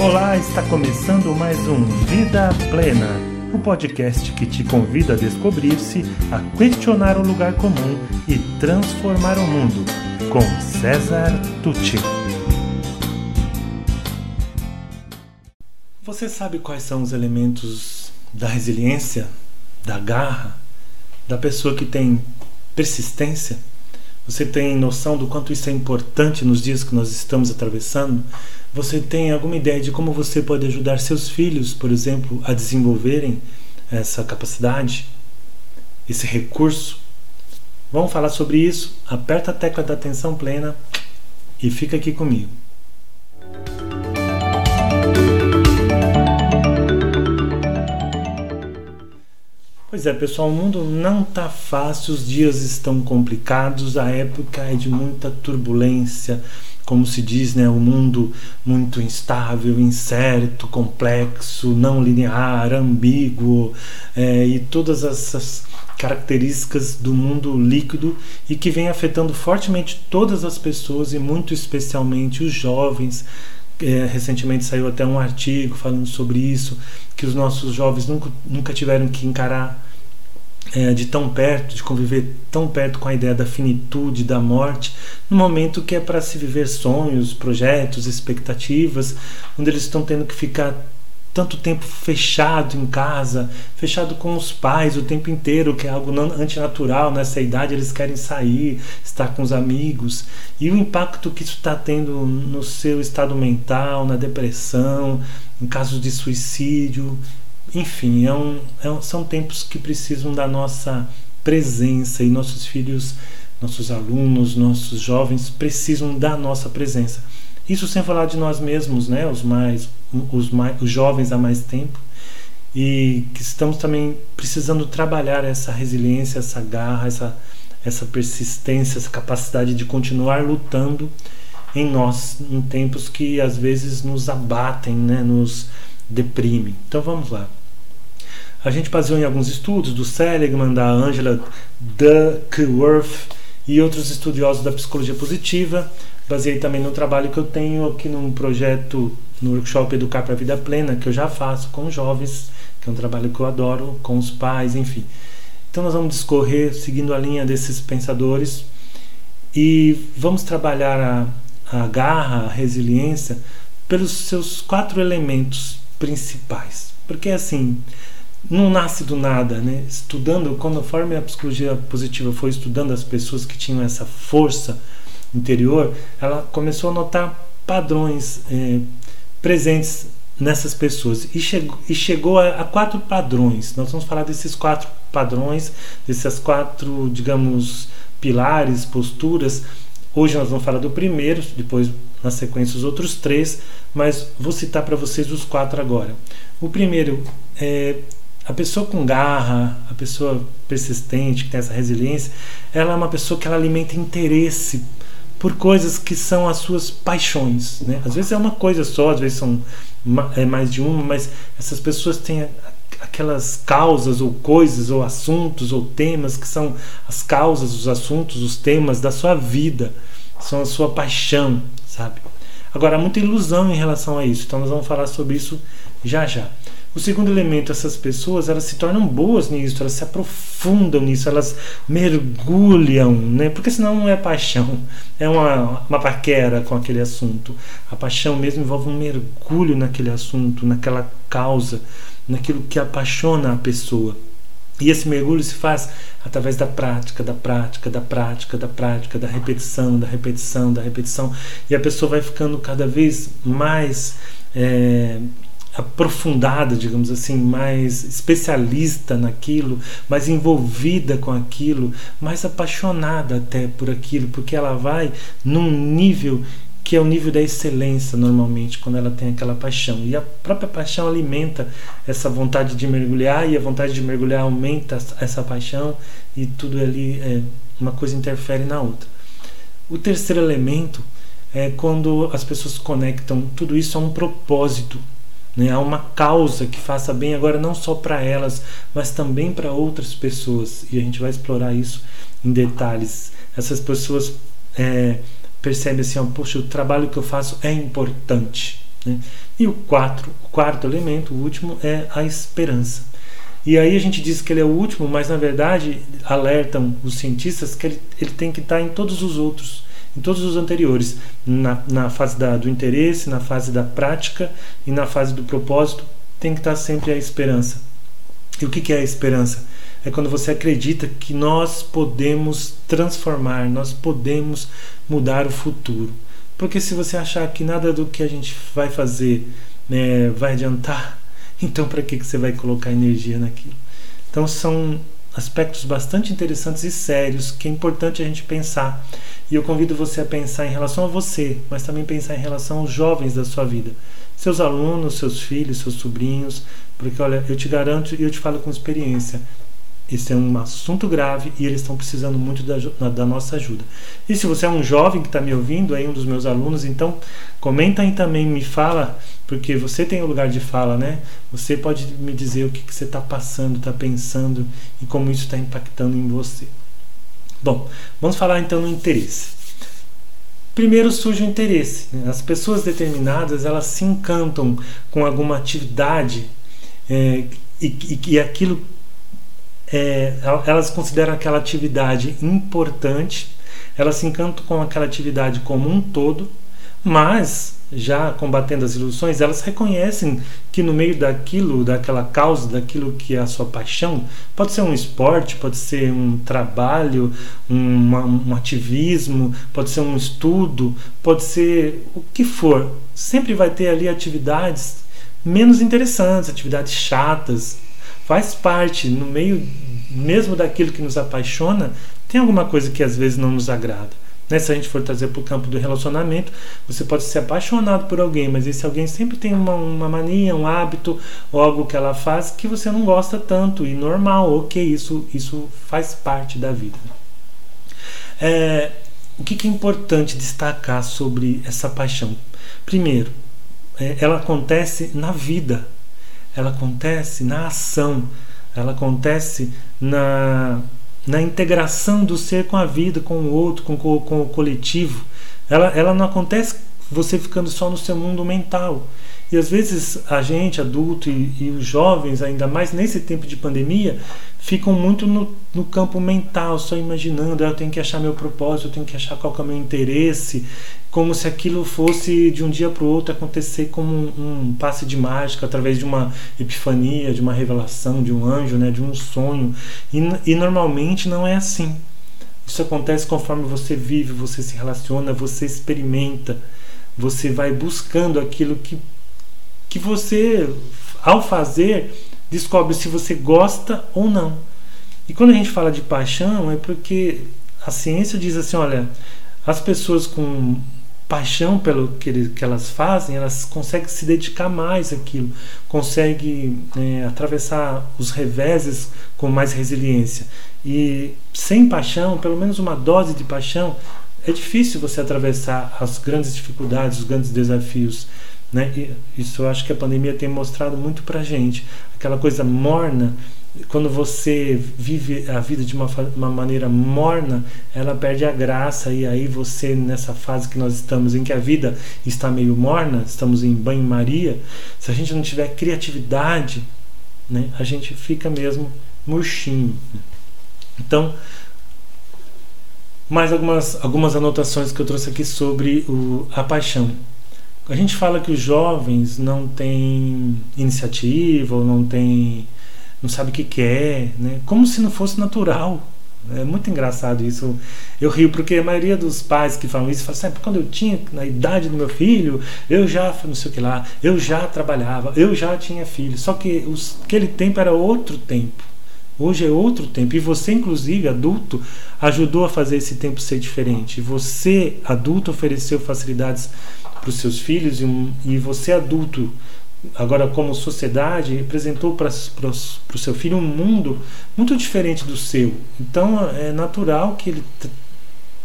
Olá, está começando mais um Vida Plena, o podcast que te convida a descobrir-se, a questionar o lugar comum e transformar o mundo, com César Tucci. Você sabe quais são os elementos da resiliência, da garra, da pessoa que tem persistência? Você tem noção do quanto isso é importante nos dias que nós estamos atravessando? Você tem alguma ideia de como você pode ajudar seus filhos, por exemplo, a desenvolverem essa capacidade, esse recurso? Vamos falar sobre isso? Aperta a tecla da atenção plena e fica aqui comigo. Pois é, pessoal, o mundo não tá fácil, os dias estão complicados, a época é de muita turbulência, como se diz, né, o mundo muito instável, incerto, complexo, não linear, ambíguo é, e todas essas características do mundo líquido e que vem afetando fortemente todas as pessoas e muito especialmente os jovens. É, recentemente saiu até um artigo falando sobre isso, que os nossos jovens nunca, nunca tiveram que encarar é, de tão perto, de conviver tão perto com a ideia da finitude, da morte, no momento que é para se viver sonhos, projetos, expectativas, onde eles estão tendo que ficar tanto tempo fechado em casa, fechado com os pais o tempo inteiro, que é algo antinatural nessa idade, eles querem sair, estar com os amigos, e o impacto que isso está tendo no seu estado mental, na depressão, em casos de suicídio, enfim, é um, é um, são tempos que precisam da nossa presença e nossos filhos, nossos alunos, nossos jovens precisam da nossa presença. Isso sem falar de nós mesmos, né, os mais, os mais, os jovens há mais tempo e que estamos também precisando trabalhar essa resiliência, essa garra, essa essa persistência, essa capacidade de continuar lutando em nós em tempos que às vezes nos abatem, né, nos deprimem. Então vamos lá. A gente baseou em alguns estudos do Seligman, da Angela Duckworth e outros estudiosos da psicologia positiva. Baseei também no trabalho que eu tenho aqui num projeto, no workshop Educar para a Vida Plena, que eu já faço com jovens, que é um trabalho que eu adoro, com os pais, enfim. Então nós vamos discorrer seguindo a linha desses pensadores e vamos trabalhar a, a garra, a resiliência, pelos seus quatro elementos principais. Porque assim, não nasce do nada, né? Estudando, conforme a psicologia positiva foi estudando as pessoas que tinham essa força interior, ela começou a notar padrões é, presentes nessas pessoas e chegou, e chegou a, a, quatro padrões. Nós vamos falar desses quatro padrões, desses quatro, digamos, pilares, posturas. Hoje nós vamos falar do primeiro, depois na sequência os outros três, mas vou citar para vocês os quatro agora. O primeiro é a pessoa com garra, a pessoa persistente, que tem essa resiliência, ela é uma pessoa que ela alimenta interesse por coisas que são as suas paixões. Né? Às vezes é uma coisa só, às vezes são é mais de uma, mas essas pessoas têm aquelas causas ou coisas ou assuntos ou temas que são as causas, os assuntos, os temas da sua vida, são a sua paixão, sabe? Agora, há muita ilusão em relação a isso, então nós vamos falar sobre isso já já. O segundo elemento, essas pessoas, elas se tornam boas nisso, elas se aprofundam nisso, elas mergulham, né? Porque senão não é paixão, é uma, uma paquera com aquele assunto. A paixão mesmo envolve um mergulho naquele assunto, naquela causa, naquilo que apaixona a pessoa. E esse mergulho se faz através da prática, da prática, da prática, da prática, da repetição, da repetição, da repetição. E a pessoa vai ficando cada vez mais é, aprofundada, digamos assim, mais especialista naquilo, mais envolvida com aquilo, mais apaixonada até por aquilo, porque ela vai num nível que é o nível da excelência normalmente quando ela tem aquela paixão. E a própria paixão alimenta essa vontade de mergulhar e a vontade de mergulhar aumenta essa paixão e tudo ali é, uma coisa interfere na outra. O terceiro elemento é quando as pessoas conectam tudo isso a um propósito né? Há uma causa que faça bem agora não só para elas, mas também para outras pessoas. E a gente vai explorar isso em detalhes. Essas pessoas é, percebem assim, ó, poxa, o trabalho que eu faço é importante. Né? E o, quatro, o quarto elemento, o último, é a esperança. E aí a gente diz que ele é o último, mas na verdade alertam os cientistas que ele, ele tem que estar em todos os outros, em todos os anteriores, na, na fase da, do interesse, na fase da prática e na fase do propósito, tem que estar sempre a esperança. E o que, que é a esperança? É quando você acredita que nós podemos transformar, nós podemos mudar o futuro. Porque se você achar que nada do que a gente vai fazer né, vai adiantar, então para que, que você vai colocar energia naquilo? Então são aspectos bastante interessantes e sérios que é importante a gente pensar. E eu convido você a pensar em relação a você, mas também pensar em relação aos jovens da sua vida. Seus alunos, seus filhos, seus sobrinhos, porque olha, eu te garanto e eu te falo com experiência, esse é um assunto grave e eles estão precisando muito da, da nossa ajuda. E se você é um jovem que está me ouvindo, aí um dos meus alunos, então comenta aí também, me fala, porque você tem o lugar de fala, né? Você pode me dizer o que, que você está passando, está pensando e como isso está impactando em você. Bom, vamos falar então no interesse. Primeiro surge o interesse. Né? As pessoas determinadas elas se encantam com alguma atividade é, e, e, e aquilo é, elas consideram aquela atividade importante, elas se encantam com aquela atividade como um todo, mas já combatendo as ilusões, elas reconhecem que no meio daquilo, daquela causa, daquilo que é a sua paixão, pode ser um esporte, pode ser um trabalho, um, um ativismo, pode ser um estudo, pode ser o que for. Sempre vai ter ali atividades menos interessantes, atividades chatas, faz parte, no meio mesmo daquilo que nos apaixona, tem alguma coisa que às vezes não nos agrada. Né? Se a gente for trazer para o campo do relacionamento, você pode ser apaixonado por alguém, mas esse alguém sempre tem uma, uma mania, um hábito ou algo que ela faz que você não gosta tanto e normal, ok, isso, isso faz parte da vida. É, o que, que é importante destacar sobre essa paixão? Primeiro, é, ela acontece na vida, ela acontece na ação, ela acontece na, na integração do ser com a vida, com o outro, com, com, com o coletivo. Ela, ela não acontece você ficando só no seu mundo mental. E às vezes a gente, adulto e, e os jovens, ainda mais nesse tempo de pandemia, ficam muito no, no campo mental, só imaginando, ah, eu tenho que achar meu propósito, eu tenho que achar qual é o meu interesse, como se aquilo fosse de um dia para o outro acontecer como um, um, passe de mágica, através de uma epifania, de uma revelação, de um anjo, né, de um sonho. E, e normalmente não é assim. Isso acontece conforme você vive, você se relaciona, você experimenta, você vai buscando aquilo que, que você, ao fazer, descobre se você gosta ou não. E quando a gente fala de paixão, é porque a ciência diz assim: olha, as pessoas com paixão pelo que, ele, que elas fazem, elas conseguem se dedicar mais àquilo, conseguem é, atravessar os reveses com mais resiliência. E sem paixão, pelo menos uma dose de paixão, é difícil você atravessar as grandes dificuldades, os grandes desafios. Né? E isso eu acho que a pandemia tem mostrado muito pra gente. Aquela coisa morna quando você vive a vida de uma, uma, maneira morna, ela perde a graça, e aí você, nessa fase que nós estamos, em que a vida está meio morna, estamos em banho-maria, se a gente não tiver criatividade, né, a gente fica mesmo murchinho. Então, mais algumas, algumas anotações que eu trouxe aqui sobre o, a paixão. A gente fala que os jovens não têm iniciativa ou não têm não sabe o que quer, né? Como se não fosse natural. É muito engraçado isso. Eu rio porque a maioria dos pais que falam isso falam assim, quando eu tinha na idade do meu filho, eu já não sei o que lá, eu já trabalhava, eu já tinha filho. Só que os, aquele tempo era outro tempo. Hoje é outro tempo. E você, inclusive, adulto, ajudou a fazer esse tempo ser diferente. Você, adulto, ofereceu facilidades para os seus filhos e, e você, adulto, agora como sociedade, representou para o seu filho um mundo muito diferente do seu. Então é natural que ele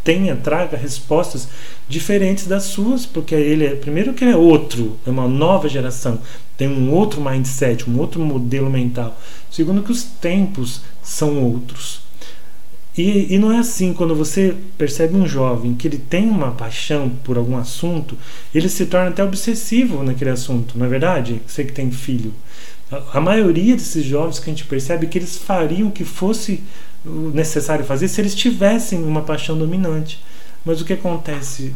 tenha, traga respostas diferentes das suas, porque ele é, primeiro que é outro, é uma nova geração, tem um outro mindset, um outro modelo mental. Segundo que os tempos são outros. E, e, não é assim, quando você percebe um jovem que ele tem uma paixão por algum assunto, ele se torna até obsessivo naquele assunto, não é verdade? Você que tem filho. A, a maioria desses jovens que a gente percebe que eles fariam o que fosse necessário fazer se eles tivessem uma paixão dominante. Mas o que acontece?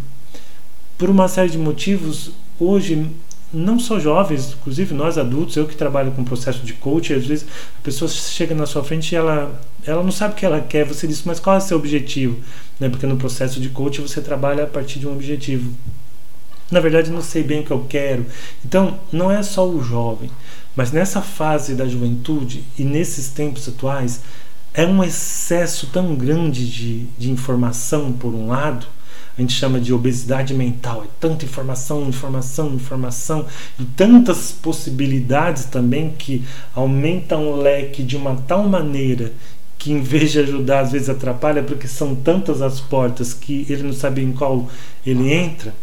Por uma série de motivos, hoje não só jovens, inclusive nós adultos, eu que trabalho com processo de coaching, às vezes a pessoa chega na sua frente e ela, ela não sabe o que ela quer, você diz, mas qual é o seu objetivo? Né? Porque no processo de coaching você trabalha a partir de um objetivo. Na verdade, não sei bem o que eu quero. Então, não é só o jovem, mas nessa fase da juventude e nesses tempos atuais, é um excesso tão grande de, de informação, por um lado, a gente chama de obesidade mental. É tanta informação, informação, informação e tantas possibilidades também que aumentam o leque de uma tal maneira que em vez de ajudar às vezes atrapalha porque são tantas as portas que ele não sabe em qual ele entra.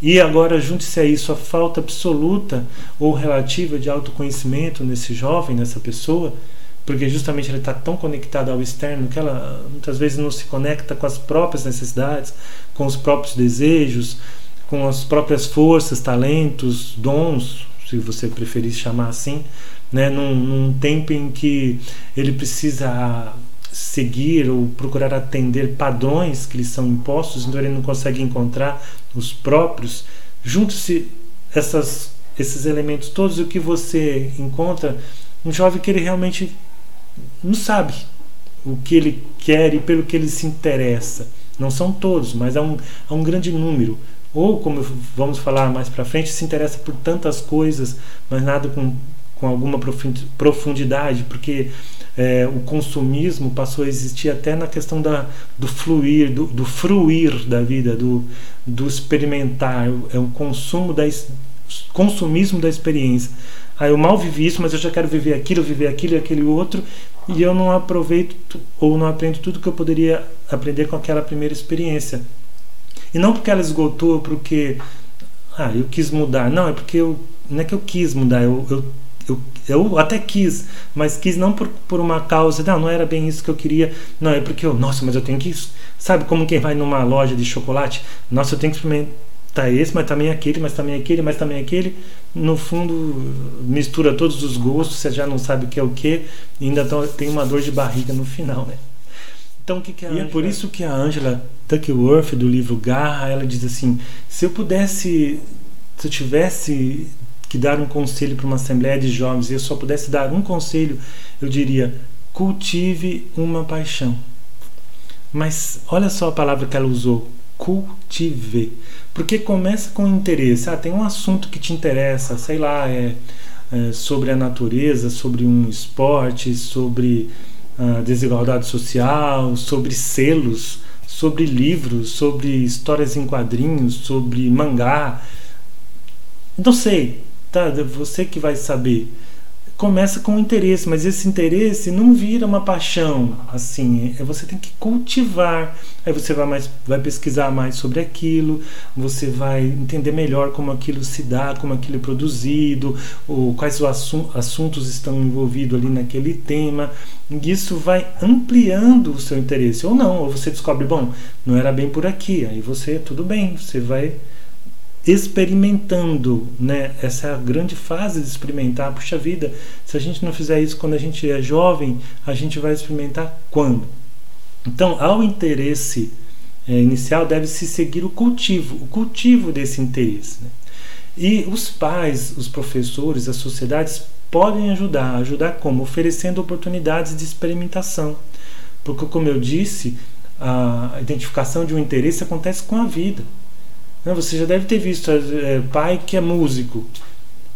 E agora junte-se a isso a falta absoluta ou relativa de autoconhecimento nesse jovem, nessa pessoa, porque justamente ele está tão conectado ao externo que ela muitas vezes não se conecta com as próprias necessidades, com os próprios desejos, com as próprias forças, talentos, dons, se você preferir chamar assim, né? num, num tempo em que ele precisa seguir ou procurar atender padrões que lhe são impostos, então ele não consegue encontrar os próprios. Junte-se essas esses elementos todos o que você encontra um jovem que ele realmente não sabe o que ele quer e pelo que ele se interessa. Não são todos, mas há um, há um grande número. Ou, como vamos falar mais para frente, se interessa por tantas coisas, mas nada com, com alguma profundidade, porque é, o consumismo passou a existir até na questão da, do fluir, do, do fruir da vida, do, do experimentar, é o consumo da consumismo da experiência. Ah, eu mal vivi isso, mas eu já quero viver aquilo, viver aquilo e aquele outro, e eu não aproveito ou não aprendo tudo que eu poderia aprender com aquela primeira experiência. E não porque ela esgotou, porque ah, eu quis mudar. Não, é porque eu não é que eu quis mudar, eu, eu, eu, eu até quis, mas quis não por, por uma causa, não, não era bem isso que eu queria, não, é porque eu, nossa, mas eu tenho que, sabe como quem vai numa loja de chocolate, nossa, eu tenho que experimentar tá esse, mas também aquele, mas também aquele, mas também aquele. No fundo, mistura todos os gostos, você já não sabe o que é o que, e ainda tem uma dor de barriga no final, né? Então, o que, que é E é por isso que a Angela Duckworth, do livro Garra, ela diz assim: se eu pudesse, se eu tivesse que dar um conselho para uma assembleia de jovens e eu só pudesse dar um conselho, eu diria: cultive uma paixão. Mas olha só a palavra que ela usou: cultive. Porque começa com interesse. Ah, tem um assunto que te interessa, sei lá, é, é sobre a natureza, sobre um esporte, sobre a desigualdade social, sobre selos, sobre livros, sobre histórias em quadrinhos, sobre mangá. Não sei, tá? Você que vai saber começa com interesse, mas esse interesse não vira uma paixão, assim, é você tem que cultivar. Aí você vai mais vai pesquisar mais sobre aquilo, você vai entender melhor como aquilo se dá, como aquilo é produzido, ou quais os assuntos estão envolvidos ali naquele tema. E isso vai ampliando o seu interesse ou não, ou você descobre, bom, não era bem por aqui. Aí você, tudo bem, você vai experimentando, né? Essa é a grande fase de experimentar. Puxa vida, se a gente não fizer isso quando a gente é jovem, a gente vai experimentar quando? Então, ao interesse é, inicial deve-se seguir o cultivo, o cultivo desse interesse. Né? E os pais, os professores, as sociedades podem ajudar. Ajudar como? Oferecendo oportunidades de experimentação. Porque, como eu disse, a identificação de um interesse acontece com a vida. Você já deve ter visto é, pai que é músico.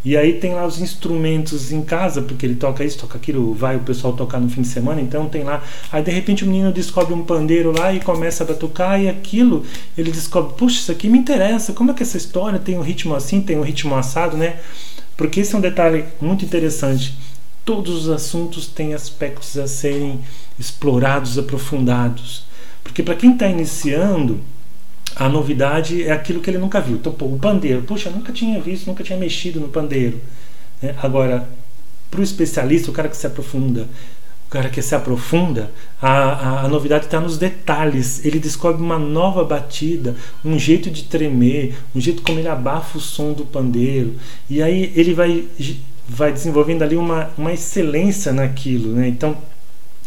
E aí tem lá os instrumentos em casa, porque ele toca isso, toca aquilo, vai o pessoal tocar no fim de semana, então tem lá. Aí de repente o menino descobre um pandeiro lá e começa a tocar, e aquilo ele descobre, puxa, isso aqui me interessa, como é que essa história tem um ritmo assim, tem um ritmo assado, né? Porque esse é um detalhe muito interessante. Todos os assuntos têm aspectos a serem explorados, aprofundados. Porque para quem está iniciando, a novidade é aquilo que ele nunca viu. Então, o pandeiro, puxa, nunca tinha visto, nunca tinha mexido no pandeiro. É, agora, para o especialista, o cara que se aprofunda, o cara que se aprofunda, a, a, a novidade está nos detalhes. Ele descobre uma nova batida, um jeito de tremer, um jeito como ele abafa o som do pandeiro. E aí ele vai, vai desenvolvendo ali uma, uma excelência naquilo. Né? Então,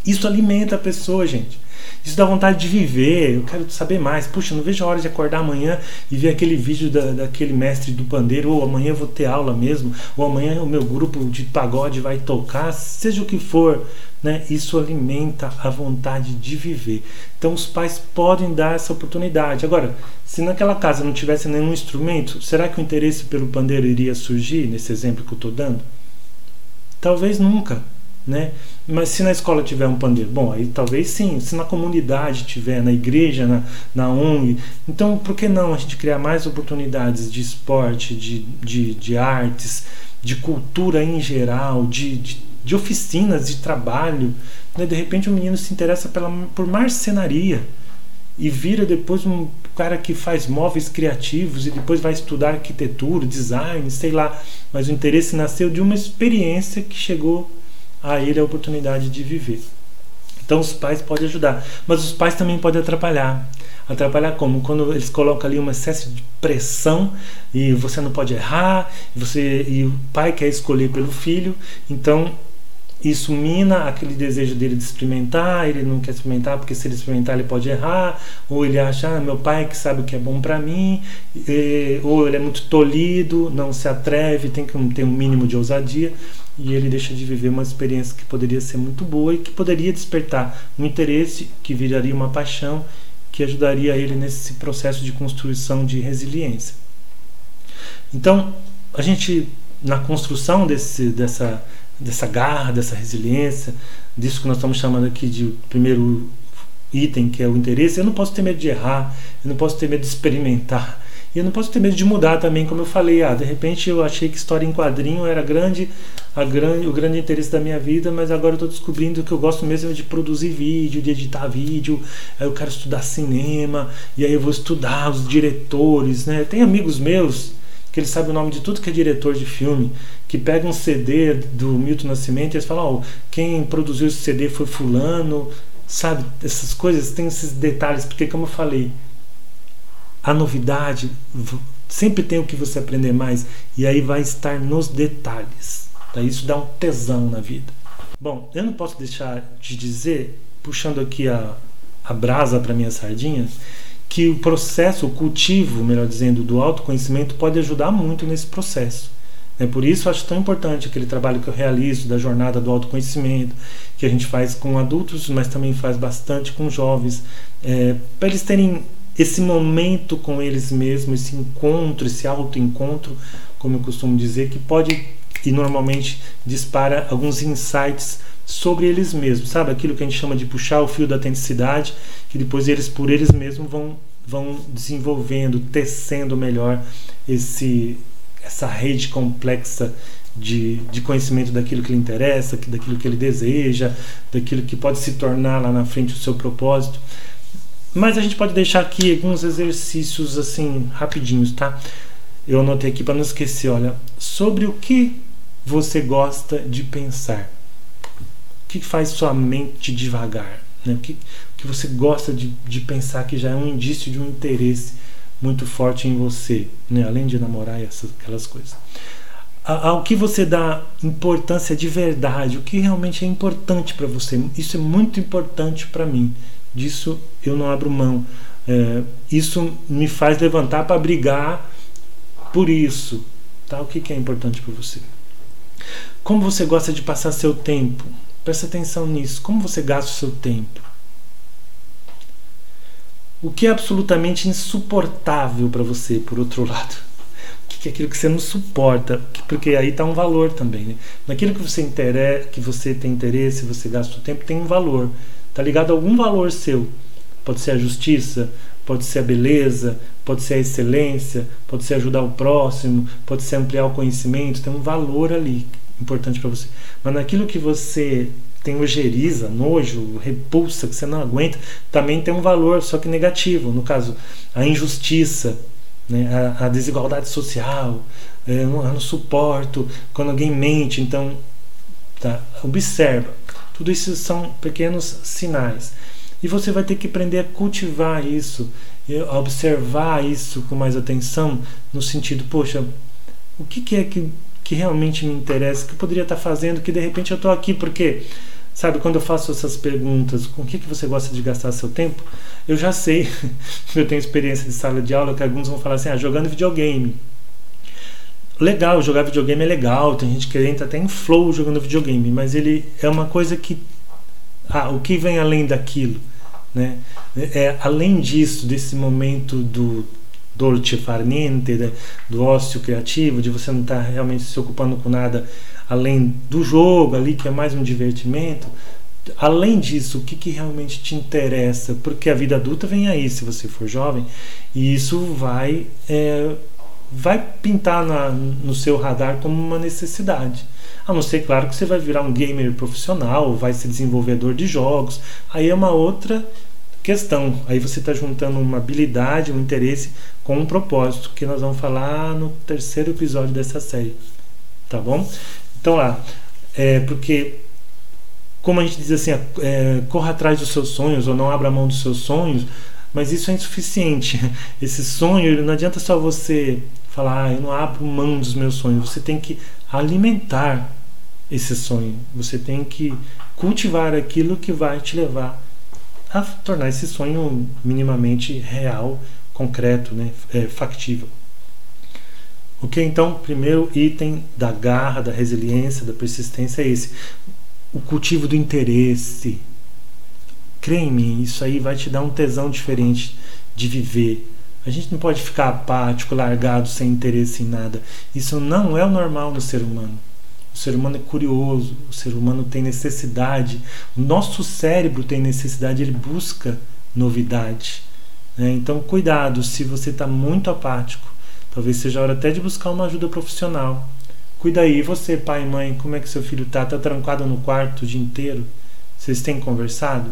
isso alimenta a pessoa, gente. Isso dá vontade de viver, eu quero saber mais. Puxa, não vejo a hora de acordar amanhã e ver aquele vídeo da, daquele mestre do pandeiro, ou amanhã eu vou ter aula mesmo, ou amanhã o meu grupo de pagode vai tocar, seja o que for. Né? Isso alimenta a vontade de viver. Então os pais podem dar essa oportunidade. Agora, se naquela casa não tivesse nenhum instrumento, será que o interesse pelo pandeiro iria surgir nesse exemplo que eu estou dando? Talvez nunca né? Mas se na escola tiver um pandeiro, bom, aí talvez sim. Se na comunidade tiver, na igreja, na, na ONG, então por que não a gente criar mais oportunidades de esporte, de, de, de artes, de cultura em geral, de, de, de oficinas de trabalho? Né? De repente o um menino se interessa pela, por marcenaria e vira depois um cara que faz móveis criativos e depois vai estudar arquitetura, design, sei lá. Mas o interesse nasceu de uma experiência que chegou a ele a oportunidade de viver. Então os pais podem ajudar, mas os pais também podem atrapalhar. Atrapalhar como? Quando eles colocam ali uma excesso de pressão e você não pode errar, você e o pai quer escolher pelo filho, então isso mina aquele desejo dele de experimentar, ele não quer experimentar porque se ele experimentar ele pode errar, ou ele acha, ah, meu pai que sabe o que é bom para mim, e, ou ele é muito tolhido, não se atreve, tem que ter um mínimo de ousadia e ele deixa de viver uma experiência que poderia ser muito boa e que poderia despertar um interesse que viraria uma paixão que ajudaria ele nesse processo de construção de resiliência. Então, a gente na construção desse, dessa, dessa garra, dessa resiliência, disso que nós estamos chamando aqui de primeiro item, que é o interesse, eu não posso ter medo de errar, eu não posso ter medo de experimentar, e eu não posso ter medo de mudar também, como eu falei. Ah, de repente eu achei que história em quadrinho era grande, a grande o grande interesse da minha vida, mas agora eu estou descobrindo que eu gosto mesmo de produzir vídeo, de editar vídeo. Eu quero estudar cinema, e aí eu vou estudar os diretores. Né? Tem amigos meus que eles sabem o nome de tudo que é diretor de filme, que pegam um CD do Milton Nascimento e eles falam: oh, quem produziu esse CD foi Fulano. Sabe, essas coisas, tem esses detalhes, porque, como eu falei, a novidade sempre tem o que você aprender mais e aí vai estar nos detalhes. Tá? Isso dá um tesão na vida. Bom, eu não posso deixar de dizer, puxando aqui a, a brasa para minha sardinha, que o processo, o cultivo, melhor dizendo, do autoconhecimento pode ajudar muito nesse processo. É por isso eu acho tão importante aquele trabalho que eu realizo da jornada do autoconhecimento, que a gente faz com adultos, mas também faz bastante com jovens, é, para eles terem esse momento com eles mesmos, esse encontro, esse autoencontro, como eu costumo dizer, que pode e normalmente dispara alguns insights sobre eles mesmos, sabe? Aquilo que a gente chama de puxar o fio da autenticidade, que depois eles por eles mesmos vão vão desenvolvendo, tecendo melhor esse essa rede complexa de, de conhecimento daquilo que lhe interessa, daquilo que ele deseja, daquilo que pode se tornar lá na frente o seu propósito. Mas a gente pode deixar aqui alguns exercícios assim rapidinhos, tá? Eu anotei aqui para não esquecer, olha, sobre o que você gosta de pensar. O que faz sua mente devagar? Né? O, que, que você gosta de, de pensar que já é um indício de um interesse muito forte em você, né? além de namorar e essas, aquelas coisas. Ao que você dá importância de verdade, o que realmente é importante para você. Isso é muito importante para mim disso eu não abro mão. É, isso me faz levantar para brigar por isso. Tá? O que, que é importante para você? Como você gosta de passar seu tempo? Presta atenção nisso. Como você gasta o seu tempo? O que é absolutamente insuportável para você, por outro lado? O que é aquilo que você não suporta? Porque aí está um valor também. Né? Naquilo que você, interessa, que você tem interesse, você gasta o tempo, tem um valor. Está ligado a algum valor seu. Pode ser a justiça, pode ser a beleza, pode ser a excelência, pode ser ajudar o próximo, pode ser ampliar o conhecimento. Tem um valor ali importante para você. Mas naquilo que você tem ojeriza, nojo, repulsa, que você não aguenta, também tem um valor, só que negativo. No caso, a injustiça, né, a, a desigualdade social, eu, não, eu não suporto quando alguém mente. Então, tá, observa Tudo isso são pequenos sinais. E você vai ter que aprender a cultivar isso, observar isso com mais atenção, no sentido, poxa, o que, que é que, que realmente me interessa, que eu poderia estar fazendo, que de repente eu estou aqui, porque, sabe, quando eu faço essas perguntas, com o que, que você gosta de gastar seu tempo, eu já sei, eu tenho experiência de sala de aula, que alguns vão falar assim, ah, jogando videogame. Legal, jogar videogame é legal, tem gente que entra até em flow jogando videogame, mas ele é uma coisa que ah, o que vem além daquilo, né? É, além disso, desse momento do dolce far niente, né? do ócio criativo, de você não estar tá realmente se ocupando com nada além do jogo ali, que é mais um divertimento. Além disso, o que, que realmente te interessa? Porque a vida adulta vem aí, se você for jovem, e isso vai, é, vai pintar na, no seu radar como uma necessidade. A não ser, claro, que você vai virar um gamer profissional, vai ser desenvolvedor de jogos. Aí é uma outra questão. Aí você está juntando uma habilidade, um interesse com um propósito, que nós vamos falar no terceiro episódio dessa série. Tá bom? Então lá, é porque como a gente diz assim, é, corra atrás dos seus sonhos ou não abra mão dos seus sonhos, mas isso é insuficiente. Esse sonho, não adianta só você falar, ah, eu não abro mão dos meus sonhos. Você tem que alimentar esse sonho. Você tem que cultivar aquilo que vai te levar a tornar esse sonho minimamente real, concreto, né, é, factível. Ok? Então, primeiro item da garra, da resiliência, da persistência é esse: o cultivo do interesse. Crê em mim, isso aí vai te dar um tesão diferente de viver. A gente não pode ficar apático, largado, sem interesse em nada. Isso não é o normal no ser humano. O ser humano é curioso, o ser humano tem necessidade, o nosso cérebro tem necessidade, ele busca novidade. Né? Então, cuidado, se você está muito apático, talvez seja hora até de buscar uma ajuda profissional. Cuida aí, você, pai e mãe, como é que seu filho está? Está trancado no quarto o dia inteiro? Vocês têm conversado?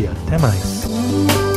e até mais.